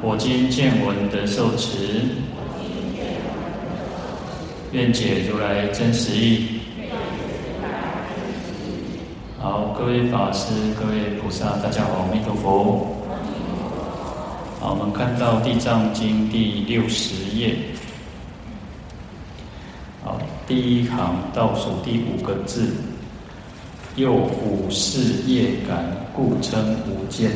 我今见闻得受持，愿解如来真实义。好，各位法师、各位菩萨，大家好，阿弥陀佛。好，我们看到《地藏经》第六十页。好，第一行倒数第五个字，又五事业感，故称无间。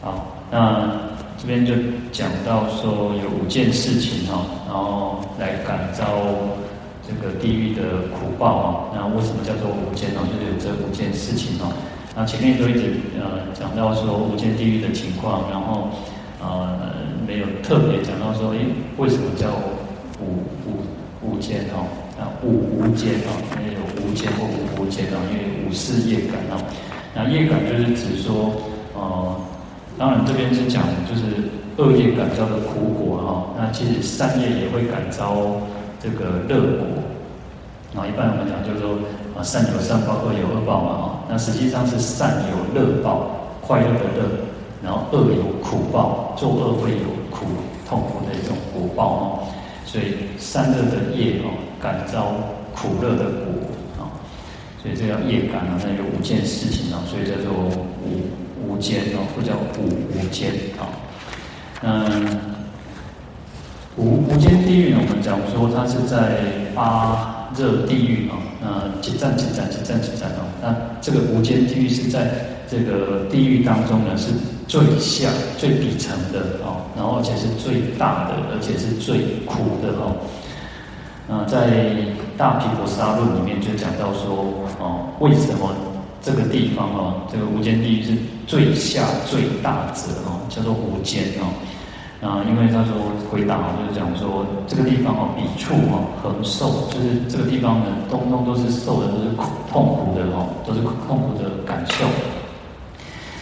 好。那这边就讲到说有五件事情哈，然后来感召这个地狱的苦报啊。那为什么叫做五件呢？就是有这五件事情哦。那前面都一直呃讲到说无间地狱的情况，然后呃没有特别讲到说，诶为什么叫五五五件哦？啊五无间哦，没有无间或无无间哦，因为五是业感哦。那业感就是指说呃。当然，这边是讲就是恶业感召的苦果哈。那其实善业也会感召这个乐果。啊，一般我们讲就是说啊，善有善报，恶有恶报嘛哈。那实际上是善有乐报，快乐的乐；然后恶有苦报，作恶会有苦痛苦的一种果报哦。所以善恶的业哦，感召苦乐的果啊。所以这叫业感啊，那有五件事情啊，所以叫做五。无间哦，或叫无无间啊。嗯，无无间地狱呢，我们讲说它是在八热地狱啊。那几赞几赞几赞几赞哦。那这个无间地狱是在这个地狱当中呢，是最下最底层的哦，然后而且是最大的，而且是最苦的哦。那在大毗婆沙论里面就讲到说哦，为什么？这个地方哦，这个无间地狱是最下最大者哦，叫做无间哦。啊，因为他说回答哦，就是讲说这个地方哦，彼处哦，很受，就是这个地方呢，通通都是受的都是苦痛苦的哦，都是痛苦的感受。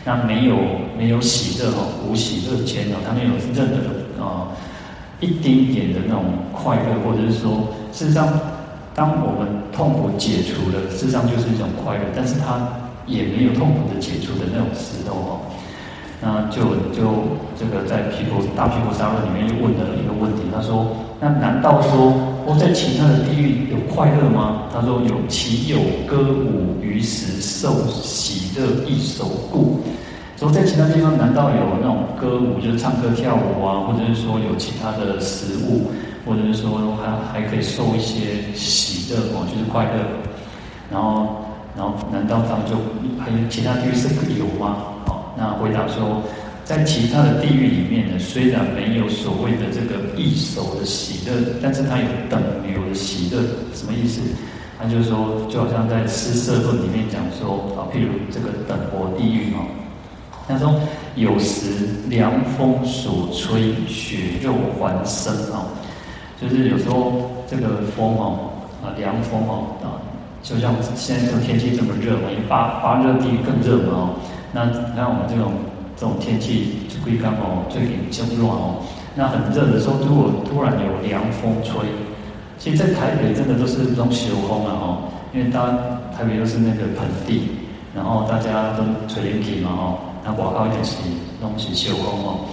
那没有没有喜乐哦，无喜乐间哦，他没有任何的啊一丁点的那种快乐，或者是说，事实上。当我们痛苦解除了，事实上就是一种快乐，但是它也没有痛苦的解除的那种时候哦。那就就这个在皮婆大皮婆沙论里面又问了一个问题，他说：那难道说我在其他的地狱有快乐吗？他说有，其有歌舞于时受喜乐异熟故。说在其他地方难道有那种歌舞，就是唱歌跳舞啊，或者是说有其他的食物？或者是说还还可以受一些喜乐哦，就是快乐，然后然后难道他们就还有其他地狱是不有吗？好，那回答说，在其他的地狱里面呢，虽然没有所谓的这个异熟的喜乐，但是它有等流的喜乐，什么意思？他就是说，就好像在施设论里面讲说啊，譬如这个等活地狱哦，他说有时凉风所吹，血肉还生哦。就是有时候这个风哦，啊凉风哦，啊，就像现在这个天气这么热嘛，因为八八热地更热嘛哦。那那我们这种这种天气就归刚哦，最近较热哦。那很热的时候，如果突然有凉风吹，其实在台北真的都是这种小风啊哦，因为当台北都是那个盆地，然后大家都吹冷气嘛哦，那广告一点是东西小风哦。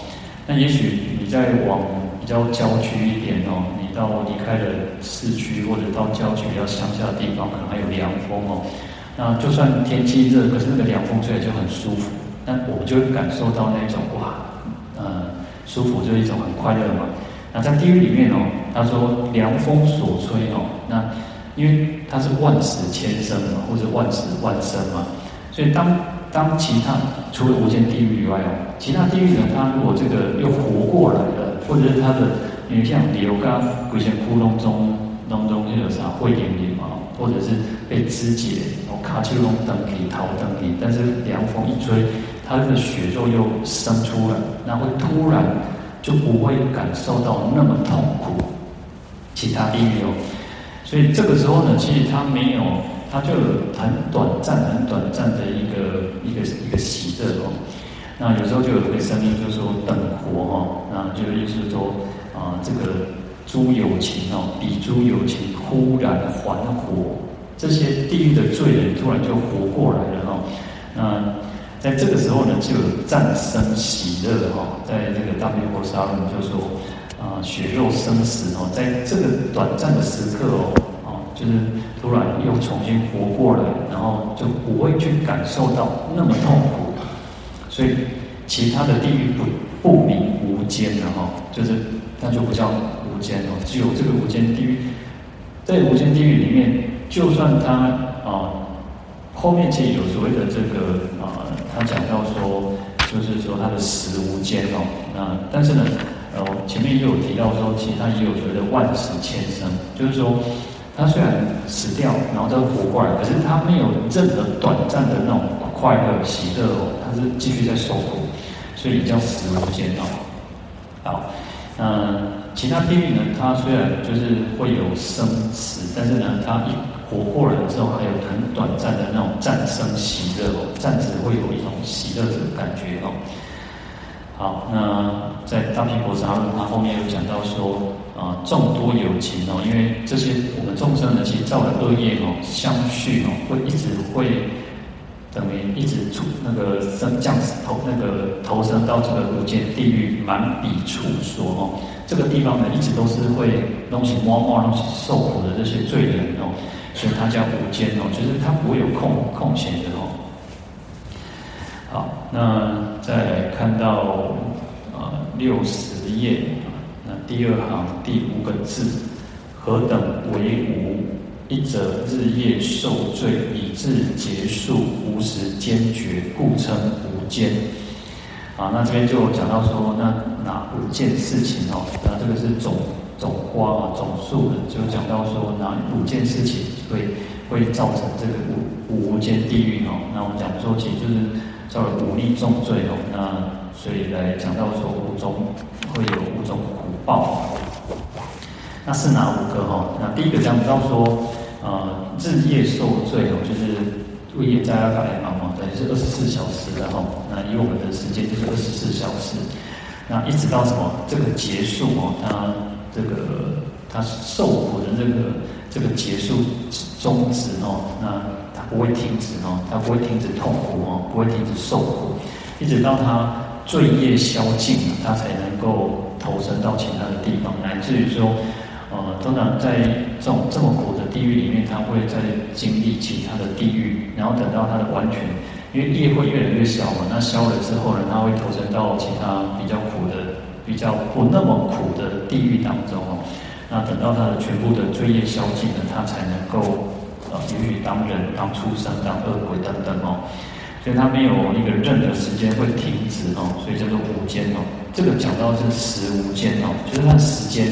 那也许你在往比较郊区一点哦，到离开了市区或者到郊区比较乡下的地方，可能还有凉风哦。那就算天气热，可是那个凉风吹来就很舒服，那我们就会感受到那种哇，呃，舒服就是一种很快乐嘛。那在地狱里面哦，他说凉风所吹哦，那因为它是万死千生嘛，或者万死万生嘛，所以当当其他除了无间地狱以外哦，其他地狱呢，它如果这个又活过来了。或者是他的，因为像流刚鬼仙窟窿中当中就有啥会点点嘛，或者是被肢解，然后卡丘隆等皮逃等皮，但是凉风一吹，他的血肉又生出来，那会突然就不会感受到那么痛苦。其他地狱哦，所以这个时候呢，其实他没有，他就有很短暂、很短暂的一个一个一个喜乐哦。那有时候就有一个声音，就说等活哦，那就意思说啊，这个诸有情哦，彼诸有情忽然还活，这些地狱的罪人突然就活过来了哈。那在这个时候呢，就有战生喜乐哈，在这个大悲菩萨论就说啊，血肉生死哦，在这个短暂的时刻哦，啊，就是突然又重新活过来，然后就不会去感受到那么痛苦。所以，其他的地狱不不名无间的哈，就是那就不叫无间哦，只有这个无间地狱，在无间地狱里面，就算他啊，后面其实有所谓的这个啊，他讲到说，就是说他的死无间哦，那但是呢，呃，前面也有提到说，其实他也有所谓的万死千生，就是说他虽然死掉，然后再活过来，可是他没有任何短暂的那种快乐喜乐哦。他是继续在受苦，所以叫死无间哦。好，那其他地狱呢？它虽然就是会有生死，但是呢，它一活过来之后，还有很短暂的那种战胜喜乐哦，暂时会有一种喜乐的感觉哦。好，那在大毗婆沙论，他后面有讲到说啊，众多有情哦，因为这些我们众生呢，其实造的恶业哦，相续哦，会一直会。等于一直出那个升降投那个投生到这个无间地狱满彼处所哦，这个地方呢，一直都是会东西摸摸东西受苦的这些罪人哦，所以它叫无间哦，就是它不会有空空闲的哦。好，那再来看到呃六十页那第二行第五个字，何等为无？一者日夜受罪，以至结束，无时坚决，故称无间。啊，那这边就讲到说，那哪五件事情哦？那这个是总总花啊，总数的，就讲到说哪五件事情会会造成这个无无间地狱哦？那我们讲说，其实就是叫了五逆重罪哦。那所以来讲到说，五种会有五种苦报。那是哪五个哈？那第一个讲到说，呃，日夜受罪哦，就是为业在阿卡来忙嘛，等于是二十四小时的哈。那以我们的时间就是二十四小时，那一直到什么这个结束哦，他这个他受苦的这个这个结束终止哦，那他不会停止哦，他不会停止痛苦哦，不会停止受苦，一直到他罪业消尽了，他才能够投身到其他的地方，乃至于说。呃，通常在这种这么苦的地狱里面，他会再经历其他的地狱，然后等到他的完全，因为业会越来越小嘛，那消了之后呢，他会投身到其他比较苦的、比较不那么苦的地狱当中哦。那等到他的全部的罪业消尽了，他才能够呃，允许当人、当畜生、当恶鬼等等哦。所以他没有一个任何时间会停止哦，所以叫做无间哦。这个讲到是时无间哦，就是他的时间。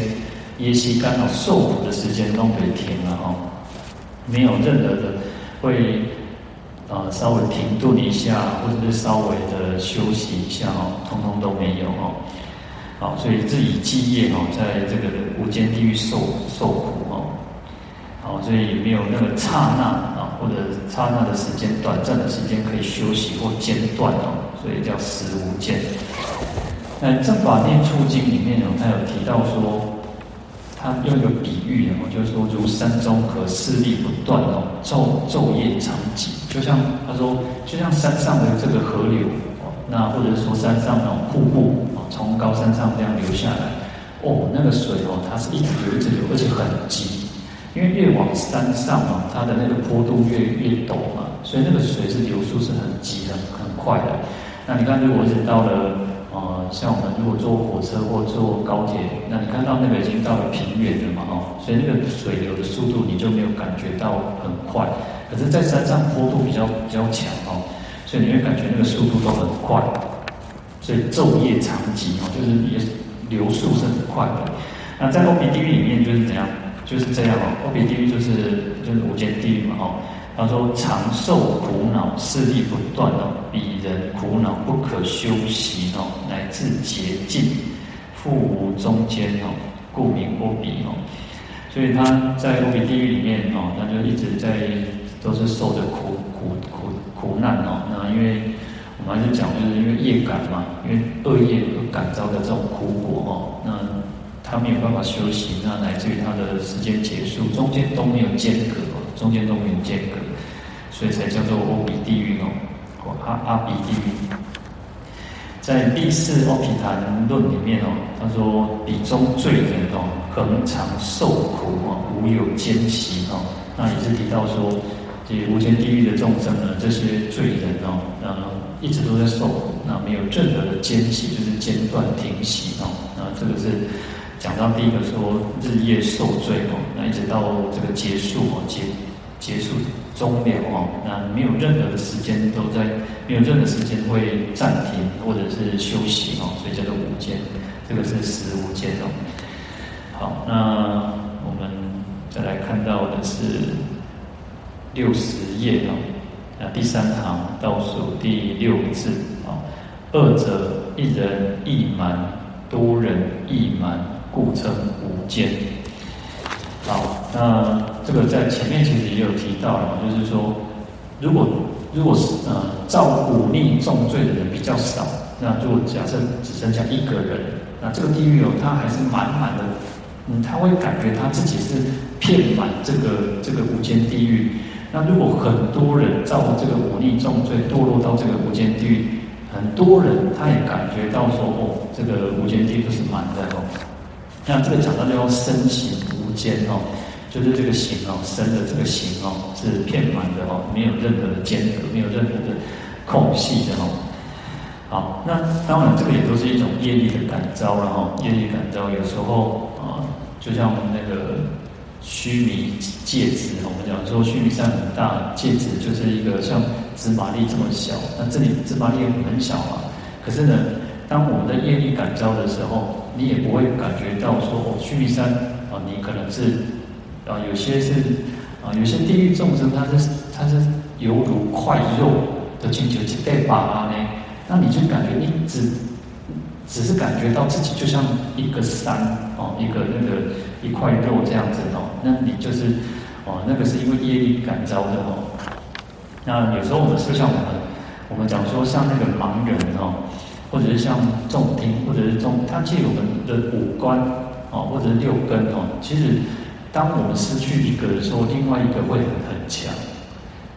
业息刚好受苦的时间都可以停了哦，没有任何的会啊稍微停顿一下，或者是稍微的休息一下哦，通通都没有哦。好，所以自己积业哦，在这个无间地狱受受苦哦。好，所以也没有那个刹那啊，或者刹那的时间、短暂的时间可以休息或间断哦，所以叫时无间。那《正法念处经》里面有，他有提到说。他用一个比喻哦，就是说如山中河，势力不断哦，昼昼夜长急，就像他说，就像山上的这个河流哦，那或者说山上那种瀑布哦，从高山上这样流下来，哦，那个水哦，它是一直流一直流，而且很急，因为越往山上哦，它的那个坡度越越陡嘛，所以那个水是流速是很急很很快的。那你看，如果是到了。呃，像我们如果坐火车或坐高铁，那你看到那个已经到了平原了嘛，哦，所以那个水流的速度你就没有感觉到很快。可是，在山上坡度比较比较强哦，所以你会感觉那个速度都很快。所以昼夜长急哦，就是也流速是很快的。那在欧比地狱里面就是怎样？就是这样哦，欧比地狱就是就是无间地狱嘛，哦。他说：“长寿苦恼，势力不断哦，彼人苦恼不可休息哦，乃至竭尽，复无中间哦，故名阿鼻哦。所以他在阿鼻地狱里面哦，他就一直在都是受着苦苦苦苦难哦。那因为我们还是讲，就是因为业感嘛，因为恶业而感召的这种苦果哦，那他没有办法休息，那乃至于他的时间结束，中间都没有间隔，中间都没有间隔，所以才叫做阿鼻地狱哦，阿阿鼻地狱。在第四阿毗昙论里面哦，他说彼中罪人哦，恒常受苦哦，无有间息哦。那也是提到说，这些无间地狱的众生呢，这些罪人哦，那一直都在受苦，那没有任何的间息，就是间断停息哦。那这个是讲到第一个说日夜受罪哦，那一直到这个结束哦，结结束。终了哦，那没有任何的时间都在，没有任何时间会暂停或者是休息哦，所以叫做无间，这个是实无间哦。好，那我们再来看到的是六十页哦，那第三行倒数第六个字哦，二者一人一满，多人一满，故称无间。好，那这个在前面其实也有提到了，就是说，如果如果是呃造忤逆重罪的人比较少，那如果假设只剩下一个人，那这个地狱哦，他还是满满的，嗯，他会感觉他自己是骗满这个这个无间地狱。那如果很多人造这个忤逆重罪，堕落到这个无间地狱，很多人他也感觉到说，哦，这个无间地狱是满的哦。那这个讲到叫身形无间哦，就是这个形哦，身的这个形哦是遍满的哦，没有任何的间隔，没有任何的空隙的哦。好，那当然这个也都是一种业力的感召了哈，业力感召有时候啊，就像我们那个须弥芥子，我们讲说须弥山很大，戒指就是一个像芝麻粒这么小，那这里芝麻粒很小啊，可是呢，当我们的业力感召的时候。你也不会感觉到说哦，须弥山啊，你可能是啊，有些是啊，有些地狱众生，他是他是犹如块肉的请求去被拔呢，那你就感觉你只只是感觉到自己就像一个山哦，一个那个一块肉这样子哦，那你就是哦，那个是因为业力感召的哦。那有时候我们就像我们我们讲说像那个盲人哦。或者是像重听，或者是重，它借我们的五官哦，或者是六根哦。其实，当我们失去一个的时候，另外一个会很很强。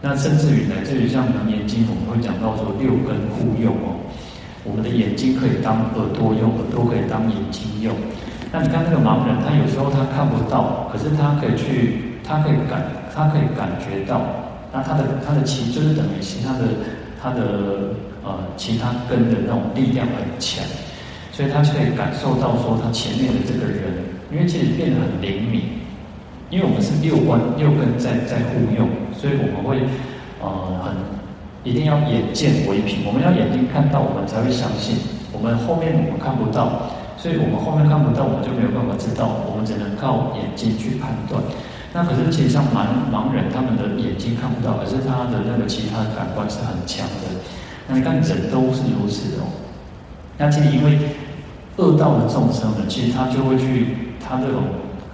那甚至于呢，至于像《楞严经》，我们会讲到说六根互用哦。我们的眼睛可以当耳朵用，耳朵可以当眼睛用。那你看那个盲人，他有时候他看不到，可是他可以去，他可以感，他可以感觉到。那他的他的其就是等于其他的他的。呃，其他根的那种力量很强，所以他可以感受到说他前面的这个人，因为其实变得很灵敏，因为我们是六关六根在在互用，所以我们会呃很一定要眼见为凭，我们要眼睛看到，我们才会相信。我们后面我们看不到，所以我们后面看不到，我们就没有办法知道，我们只能靠眼睛去判断。那可是其实像盲盲人，他们的眼睛看不到，可是他的那个其他的感官是很强的。那你看，人都是如此哦。那其实因为恶道的众生呢，其实他就会去，他这种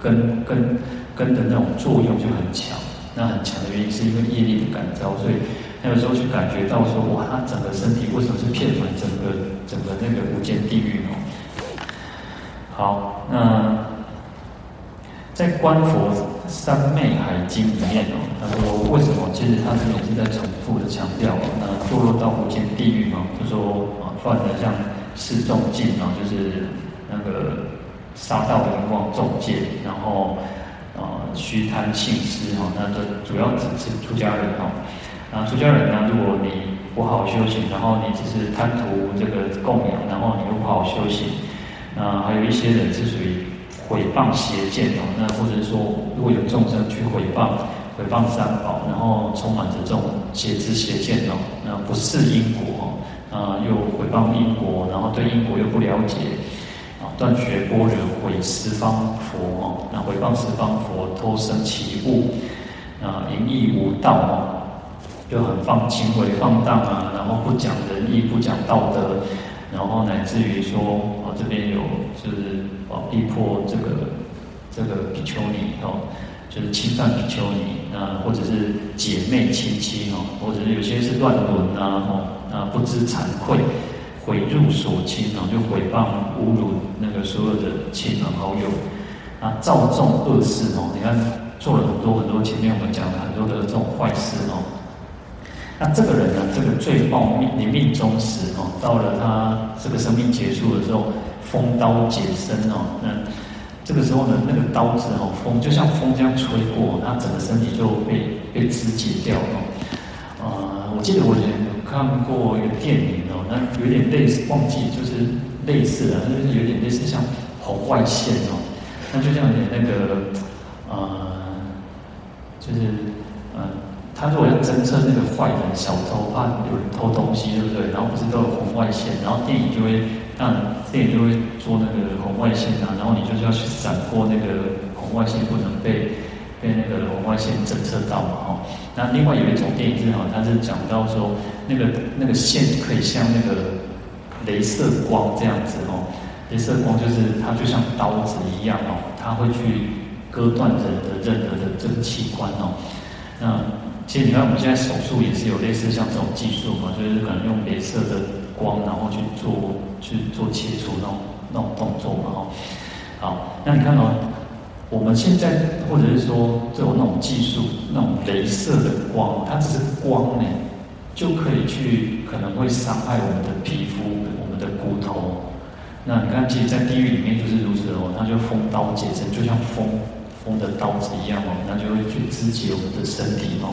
根根根的那种作用就很强。那很强的原因是因为业力的感召，所以他有时候去感觉到说，哇，他整个身体为什么是遍满整个整个那个无间地狱哦？好，那。在《观佛三昧海经》里面哦，他说为什么？其实他这边是在重复的强调，那堕落到无间地狱嘛，就说啊，犯了像四重戒啊，就是那个杀盗淫妄重戒，然后啊虚贪信施哈，那这主要指是出家人哈。那出家人呢，如果你不好好修行，然后你只是贪图这个供养，然后你又不好好修行，那还有一些人是属于。毁谤邪见哦，那或者是说，如果有众生去毁谤、毁谤三宝，然后充满着这种邪知邪见哦，那不识因果哦，啊，又毁谤因果，然后对因果又不了解，啊，断绝般若，毁十方佛哦，那毁谤十方佛，偷生其物，啊，淫逸无道哦，就很放轻微放荡啊，然后不讲仁义，不讲道德，然后乃至于说啊，这边有就是啊逼迫这个这个比丘尼哦，就是侵犯比丘尼，那或者是姐妹亲戚哦，或者是有些是乱伦啊哦，那不知惭愧，毁辱所亲哦，就诽谤侮辱那个所有的亲朋好友，啊，造众恶事哦，你看做了很多很多，前面我们讲了很多的这种坏事哦。那这个人呢，这个罪报命你命中时哦，到了他这个生命结束的时候，封刀解身哦，那这个时候呢，那个刀子哦，风就像风这样吹过，他整个身体就被被肢解掉了。呃，我记得我以前看过一个电影哦，那有点类似，忘记就是类似啊，就是有点类似像红外线哦，那就像有点那个呃，就是呃。他如果要侦测那个坏人、小偷，怕有人偷东西，对不对？然后不是都有红外线，然后电影就会那电影就会做那个红外线啊，然后你就是要去闪过那个红外线，不能被被那个红外线侦测到嘛，哈。那另外有一种电影是哈，它是讲到说那个那个线可以像那个镭射光这样子哦，镭射光就是它就像刀子一样哦，它会去割断人的任何的这个器官哦，那。其实你看，我们现在手术也是有类似像这种技术嘛，就是可能用镭射的光，然后去做去做切除那种那种动作嘛，哈。好，那你看哦，我们现在或者是说这种那种技术，那种镭射的光，它只是光呢，就可以去可能会伤害我们的皮肤、我们的骨头。那你看，其实，在地狱里面就是如此哦，它就封刀解身，就像封封的刀子一样哦，那就会去肢解我们的身体哦。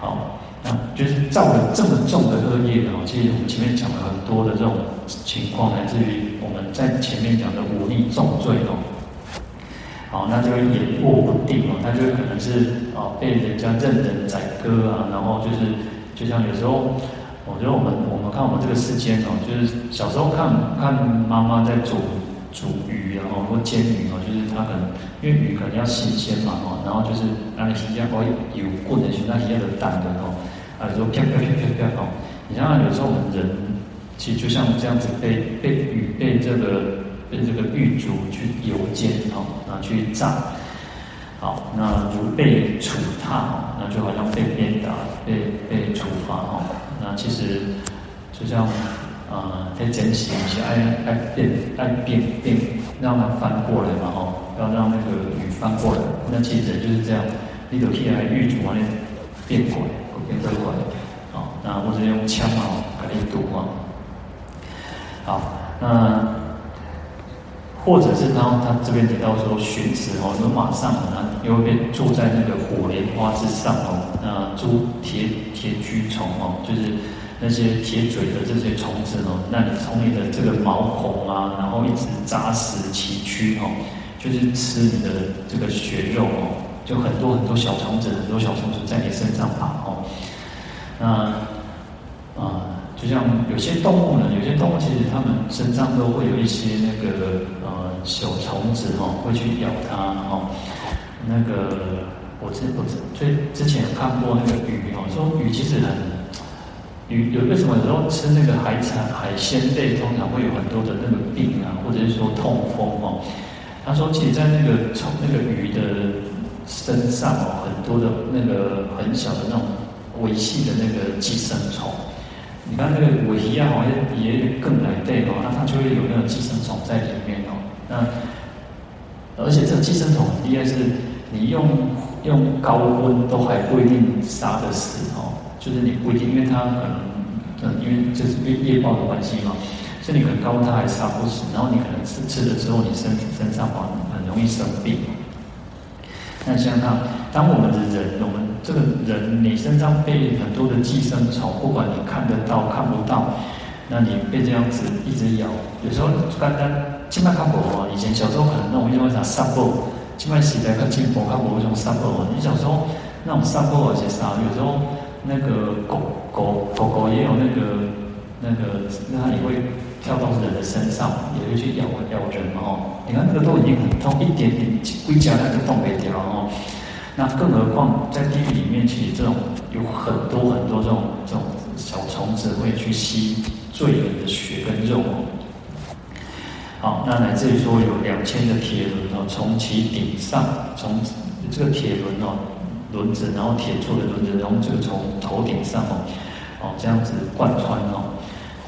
好，那就是造了这么重的恶业哦。其实我们前面讲了很多的这种情况，来自于我们在前面讲的忤逆重罪哦。好，那就会眼卧不定哦，他就可能是啊被人家任人宰割啊，然后就是就像有时候，我觉得我们我们看我们这个世间哦，就是小时候看看妈妈在煮。煮鱼啊，或煎鱼哦，就是它可能因为鱼可能要新鲜嘛哦，然后就是让你新鲜哦，有滚的，那一样的蛋的哦，啊，说飘飘飘飘飘哦，你像有时候我们人其实就像这样子被被雨被这个被这个狱卒去油煎哦，拿去炸，好，那如被处踏哦，那就好像被鞭打、被被处罚哦，那其实就像。啊，在整洗一些，爱爱变爱变变，让它翻过来嘛吼，要让那个鱼翻过来。那其实人就是这样，你都可以来狱卒啊，那变过来，变过来，好，那或者用枪啊，把你堵啊。好，那或者是他他这边提到说寻死哦，就马上啊，又会被坐在那个火莲花之上哦，那诸铁铁蛆虫哦，就是。那些铁嘴的这些虫子哦，那你从你的这个毛孔啊，然后一直扎死其躯哦，就是吃你的这个血肉哦，就很多很多小虫子，很多小虫子在你身上爬哦。那啊，就像有些动物呢，有些动物其实它们身上都会有一些那个呃小虫子哦，会去咬它哦。那个我之我之最之前看过那个鱼哦，说鱼其实很。鱼有为什么有时候吃那个海产海鲜类，通常会有很多的那个病啊，或者是说痛风哦。他说，其实，在那个从那个鱼的身上哦，很多的那个很小的那种尾细的那个寄生虫。你看那个尾鱼啊，好像也更来对哦，那它就会有那个寄生虫在里面哦。那而且这寄生虫应该，是你用用高温都还不一定杀得死哦。就是你不一定，因为它可能，嗯，因为这是业业报的关系嘛，所以你可能高温，它还杀不死。然后你可能吃吃了之后，你身身上很很容易生病。那像他，当我们的人，我们这个人，你身上被很多的寄生虫，不管你看得到看不到，那你被这样子一直咬，有时候刚刚起码看过哦，以前小时候可能那种因为啥散步，起码时代较进步，看过那种杀过。你小时候那种杀过而且杀，有时候。那个狗狗狗狗也有那个那个，那也会跳到人的身上，也会去咬咬人哦。你看那个都已经很痛，一点点龟甲那个洞没掉哦。那更何况在地狱里面，其实这种有很多很多这种这种小虫子会去吸罪人的血跟肉哦。好，那来自于说有两千的铁轮哦，从其顶上，从这个铁轮哦，轮子，然后铁做的轮子，然后就从头顶上哦，哦这样子贯穿哦，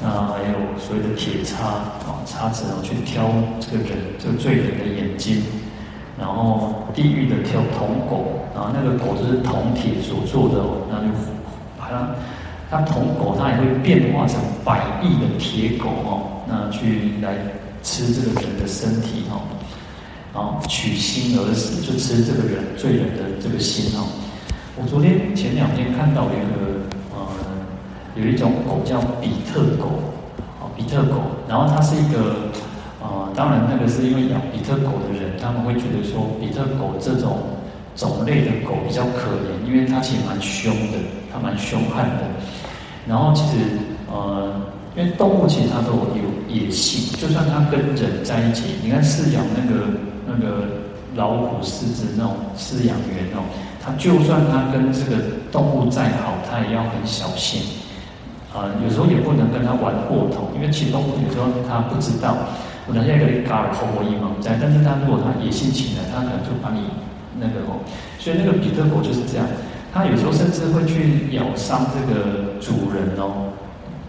那还有所谓的铁叉啊，叉子哦，去挑这个人这个罪人的眼睛，然后地狱的挑铜狗，然后那个狗就是铜铁所做的，那就把它。它铜狗，它也会变化成百亿的铁狗哦，那去来吃这个人的身体哦，然后取心而死，就吃这个人罪人的这个心哦。我昨天前两天看到一个，有一种狗叫比特狗，哦，比特狗，然后它是一个呃，当然那个是因为养比特狗的人，他们会觉得说比特狗这种种类的狗比较可怜，因为它其实蛮凶的，它蛮凶悍的。然后其实，呃，因为动物其实它都有野性，就算它跟人在一起，你看饲养那个那个老虎、狮子那种饲养员哦，它就算它跟这个动物再好，它也要很小心，呃，有时候也不能跟它玩过头，因为其实动有时候它不知道，我等下可以嘎了口我一毛在，但是它如果它野性起来，它可能就把你那个哦，所以那个比特狗就是这样。它有时候甚至会去咬伤这个主人哦，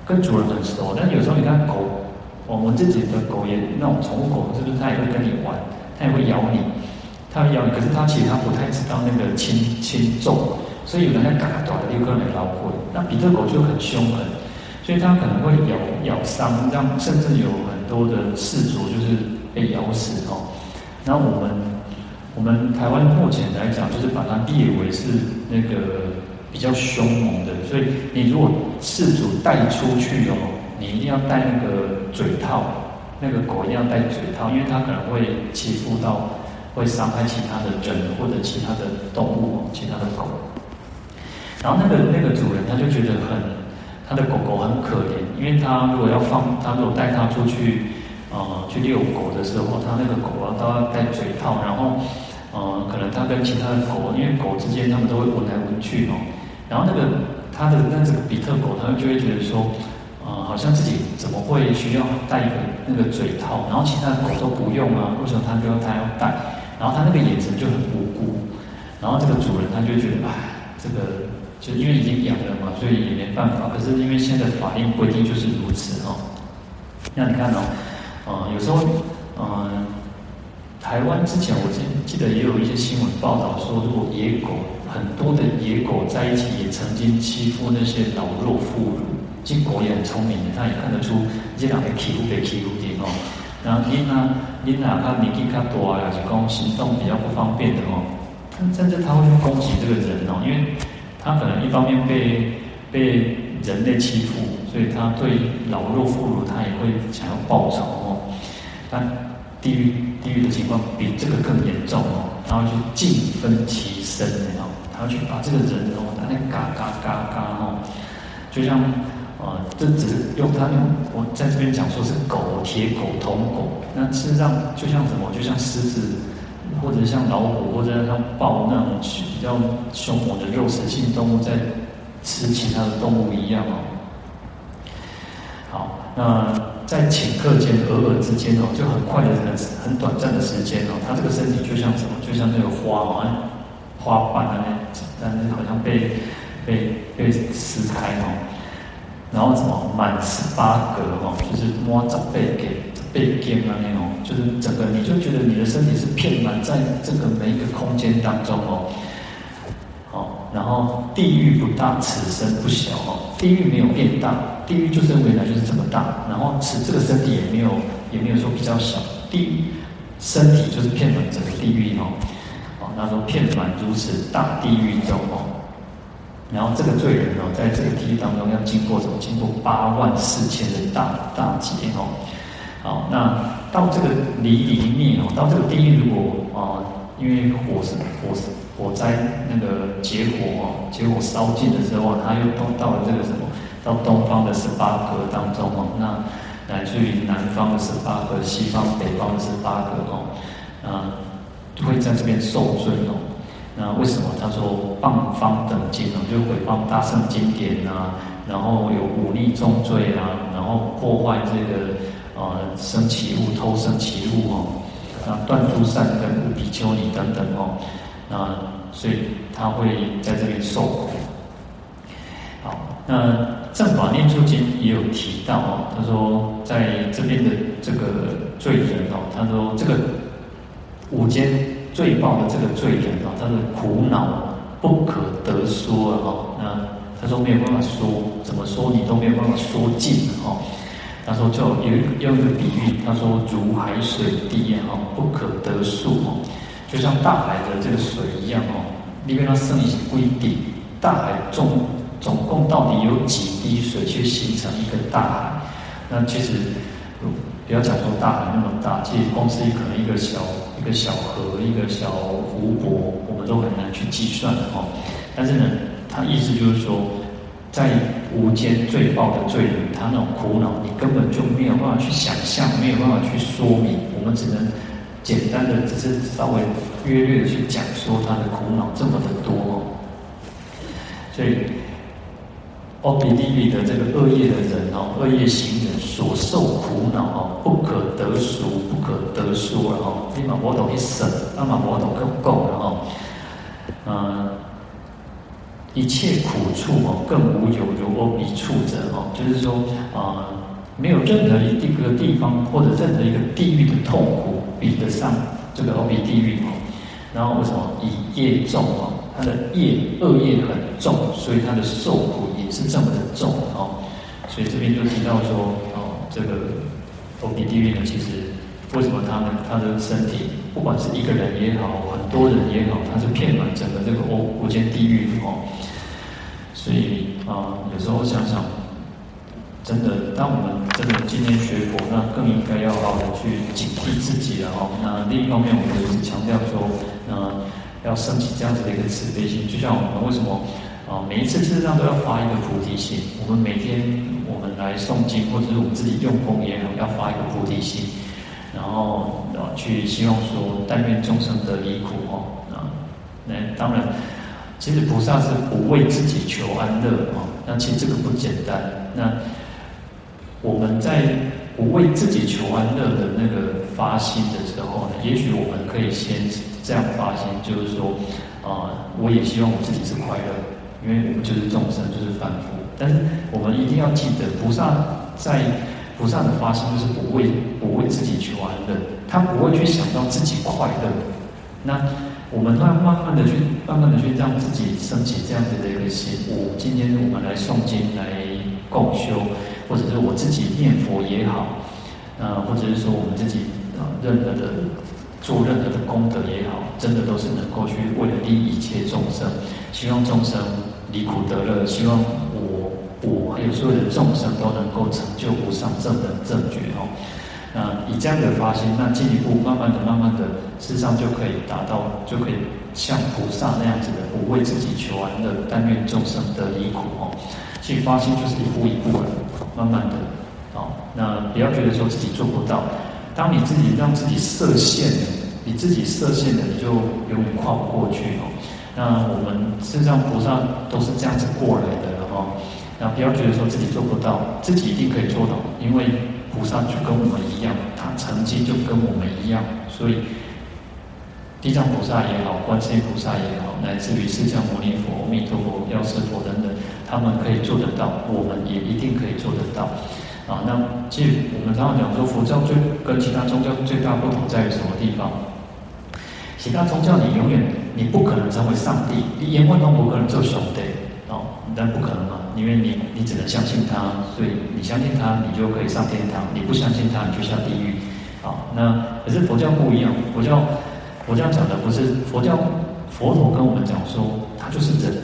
跟主人很熟。但有时候你看狗，我们自己的狗也那种宠物狗，是不是它也会跟你玩，它也会咬你，它会咬你。可是它其实它不太知道那个轻轻重，所以有人在嘎嘎短的又跟人老虎。那比特狗就很凶狠，所以它可能会咬咬伤，让甚至有很多的饲主就是被咬死哦。然后我们。我们台湾目前来讲，就是把它列为是那个比较凶猛的，所以你如果饲主带出去哦，你一定要戴那个嘴套，那个狗一定要戴嘴套，因为它可能会欺负到，会伤害其他的人或者其他的动物哦，其他的狗。然后那个那个主人他就觉得很，他的狗狗很可怜，因为他如果要放，他如果带它出去。呃，去遛狗的时候，他那个狗啊都要戴嘴套，然后，呃，可能他跟其他的狗，因为狗之间他们都会闻来闻去哦，然后那个他的那这个比特狗，他就会觉得说，呃，好像自己怎么会需要戴一个那个嘴套，然后其他的狗都不用啊，为什么他就要他要戴？然后他那个眼神就很无辜，然后这个主人他就觉得，哎，这个就因为已经养了嘛，所以也没办法。可是因为现在法令规定就是如此哦，那你看哦。啊、呃，有时候，嗯、台湾之前我记记得也有一些新闻报道说，如果野狗很多的野狗在一起，也曾经欺负那些老弱妇孺。金狗也很聪明的，它也看得出这两个欺负被欺负的哦。然后你那你哪怕年纪较大啊，是讲行动比较不方便的哦，但甚至他会去攻击这个人哦，因为他可能一方面被被人类欺负，所以他对老弱妇孺他也会想要报仇哦。但地狱地狱的情况比这个更严重哦，他会去尽分其身哦，他要去把这个人哦，他那嘎嘎嘎嘎哦，就像呃，这只用他用我在这边讲说是狗铁狗铜狗，那事实上就像什么，就像狮子，或者像老虎，或者像豹那种比较凶猛的肉食性动物在吃其他的动物一样哦。好，那。在顷刻间、偶尔之间哦，就很快的、很很短暂的时间哦，它这个身体就像什么？就像那个花哦，花瓣啊，但是好像被被被撕开哦，然后什么满十八格哦，就是摸着背给背肩啊那种，就是整个你就觉得你的身体是遍满在这个每一个空间当中哦。哦然后地狱不大，此身不小哦。地狱没有变大，地狱就是原来就是这么大。然后此这个身体也没有也没有说比较小，地身体就是遍满整个地狱哦。哦，那说遍满如此大地狱中哦。然后这个罪人哦，在这个地狱当中要经过什么？经过八万四千的大大劫哦。好，那到这个离离灭哦，到这个地狱如果啊、因为火是火是。火灾那个结果哦，结果烧尽的时候，他又到到了这个什么，到东方的十八格当中哦，那来自于南方的十八格、西方、北方的十八格哦，啊，会在这边受罪哦。那为什么他说谤方等经哦，就毁谤大圣经典啊，然后有忤逆重罪啊，然后破坏这个啊生起物、偷生起物哦，那断诸善根、比丘尼等等哦，那所以他会在这边受苦。好，那《正法念处经》也有提到哦，他说在这边的这个罪人哦，他说这个五间罪报的这个罪人哦，他的苦恼不可得说哦，那他说没有办法说，怎么说你都没有办法说尽哦。他说就有用一个比喻，他说如海水滴哈，不可得数哦，就像大海的这个水一样哦，里面它剩一些规定，大海中。总共到底有几滴水去形成一个大海？那其实不要讲说大海那么大，其实光是可能一个小一个小河、一个小湖泊，我们都很难去计算的哦。但是呢，他意思就是说，在无间罪报的罪人，他那种苦恼，你根本就没有办法去想象，没有办法去说明。我们只能简单的，只是稍微约略的去讲说他的苦恼这么的多。所以。阿鼻地狱的这个恶业的人哦，恶业行人所受苦恼哦，不可得数，不可得说了哦。你把佛陀一省，那么佛陀更够了哦。嗯，一切苦处哦，更无有如阿鼻处者哦。就是说啊、没有任何一个地方或者任何一个地狱的痛苦比得上这个欧比地狱哦。然后为什么以业重哦？他的业恶业很重，所以他的受苦也是这么的重哦。所以这边就提到说哦，这个欧比地狱呢，其实为什么他们他的身体，不管是一个人也好，很多人也好，他是骗满整个这个无无间地狱哦。所以啊，有时候想想，真的，当我们真的今天学佛，那更应该要好好的去警惕自己了哦。那另一方面，我们也是强调说，那。要升起这样子的一个慈悲心，就像我们为什么啊，每一次事实上都要发一个菩提心。我们每天我们来诵经，或者是我们自己用功也好，要发一个菩提心，然后啊去希望说，但愿众生得离苦哦啊。那当然，其实菩萨是不为自己求安乐啊，那其实这个不简单。那我们在不为自己求安乐的那个发心的时候呢，也许我们可以先。这样发心就是说，啊、我也希望我自己是快乐，因为我们就是众生，就是凡夫。但是我们一定要记得，菩萨在菩萨的发心就是不为不为自己去玩乐，他不会去想到自己快乐。那我们要慢慢的去，慢慢的去让自己升起这样子的一个心。我今天我们来诵经来共修，或者是我自己念佛也好，啊、呃，或者是说我们自己啊、任何的。做任何的功德也好，真的都是能够去为了利益一切众生，希望众生离苦得乐，希望我还有所有的众生都能够成就无上正等正觉哦。那以这样的发心，那进一步慢慢的、慢慢的，事实上就可以达到，就可以像菩萨那样子的，不为自己求安乐，但愿众生得离苦哦。其实发心就是一步一步的，慢慢的哦。那不要觉得说自己做不到。当你自己让自己设限了，你自己设限了，你就永远跨不过去哦。那我们事实上菩萨都是这样子过来的。那不要觉得说自己做不到，自己一定可以做到，因为菩萨就跟我们一样，他曾经就跟我们一样，所以地藏菩萨也好，观世音菩萨也好，乃至于释迦牟尼佛、阿弥陀佛、药师佛等等，他们可以做得到，我们也一定可以做得到。啊，那其实我们常常讲说，佛教最跟其他宗教最大不同在于什么地方？其他宗教你永远你不可能成为上帝，你阎王都不可能做兄弟，哦，但不可能嘛，因为你你只能相信他，所以你相信他，你就可以上天堂；你不相信他，你就下地狱。啊，那可是佛教不一样，佛教佛教讲的不是佛教，佛陀跟我们讲说，他就是人，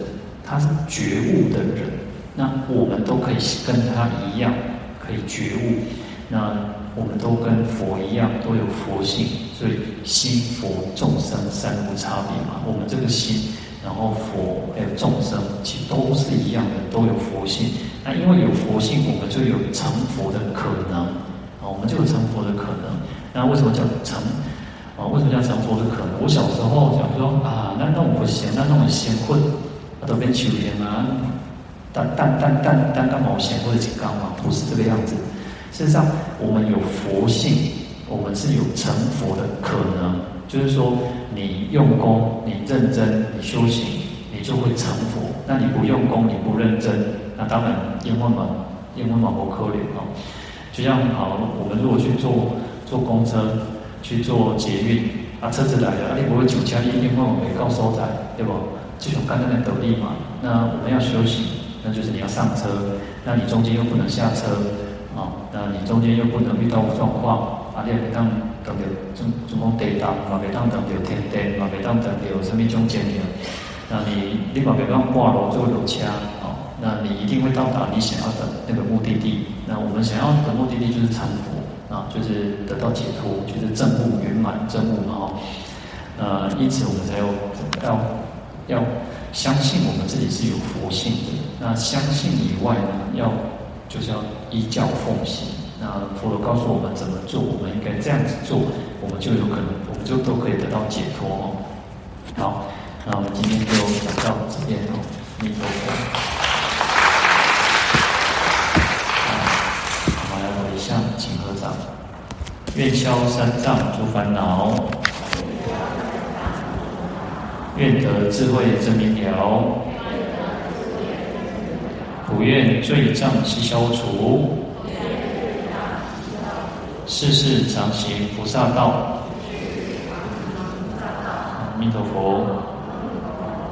他是觉悟的人，那我们都可以跟他一样。可以觉悟，那我们都跟佛一样，都有佛性，所以心佛众生三无差别嘛。我们这个心，然后佛还有众生，其实都是一样的，都有佛性。那因为有佛性，我们就有成佛的可能啊，我们就有成佛的可能。那为什么叫成啊？为什么叫成佛的可能？我小时候讲说啊，那那我不行，那那我先混，都变秋天啊。但但但但但干毛线或者金刚嘛，不是这个样子。事实上，我们有佛性，我们是有成佛的可能。就是说，你用功，你认真，你修行，你就会成佛。那你不用功，你不认真，那当然因为嘛，因为嘛，不可怜哦。就像好，我们如果去坐坐公车，去坐捷运，啊，车子来了，啊，你不会九千一，因为我没告收载，对不？这种刚刚的道理嘛。那我们要修行，那就是你要上车，那你中间又不能下车，啊，那你中间又不能遇到状况，啊，你也别当等到总总共得当，嘛别当等到天灯，嘛别当等到什么种见面，那你你嘛别当挂路做路车，哦，那你一定会到达你想要的那个目的地。那我们想要的目的地就是成佛，啊，就是得到解脱，就是证悟圆满证悟嘛，呃，因此我们才有要。要相信我们自己是有佛性的。那相信以外呢，要就是要依教奉行。那佛陀告诉我们怎么做，我们应该这样子做，我们就有可能，我们就都可以得到解脱。好，那我们今天就讲到这边哦。弥陀佛。好，我们来回向，请合掌。愿消三障诸烦恼。愿得智慧真明了，普愿罪障悉消除，世世常行菩萨道。阿弥陀佛。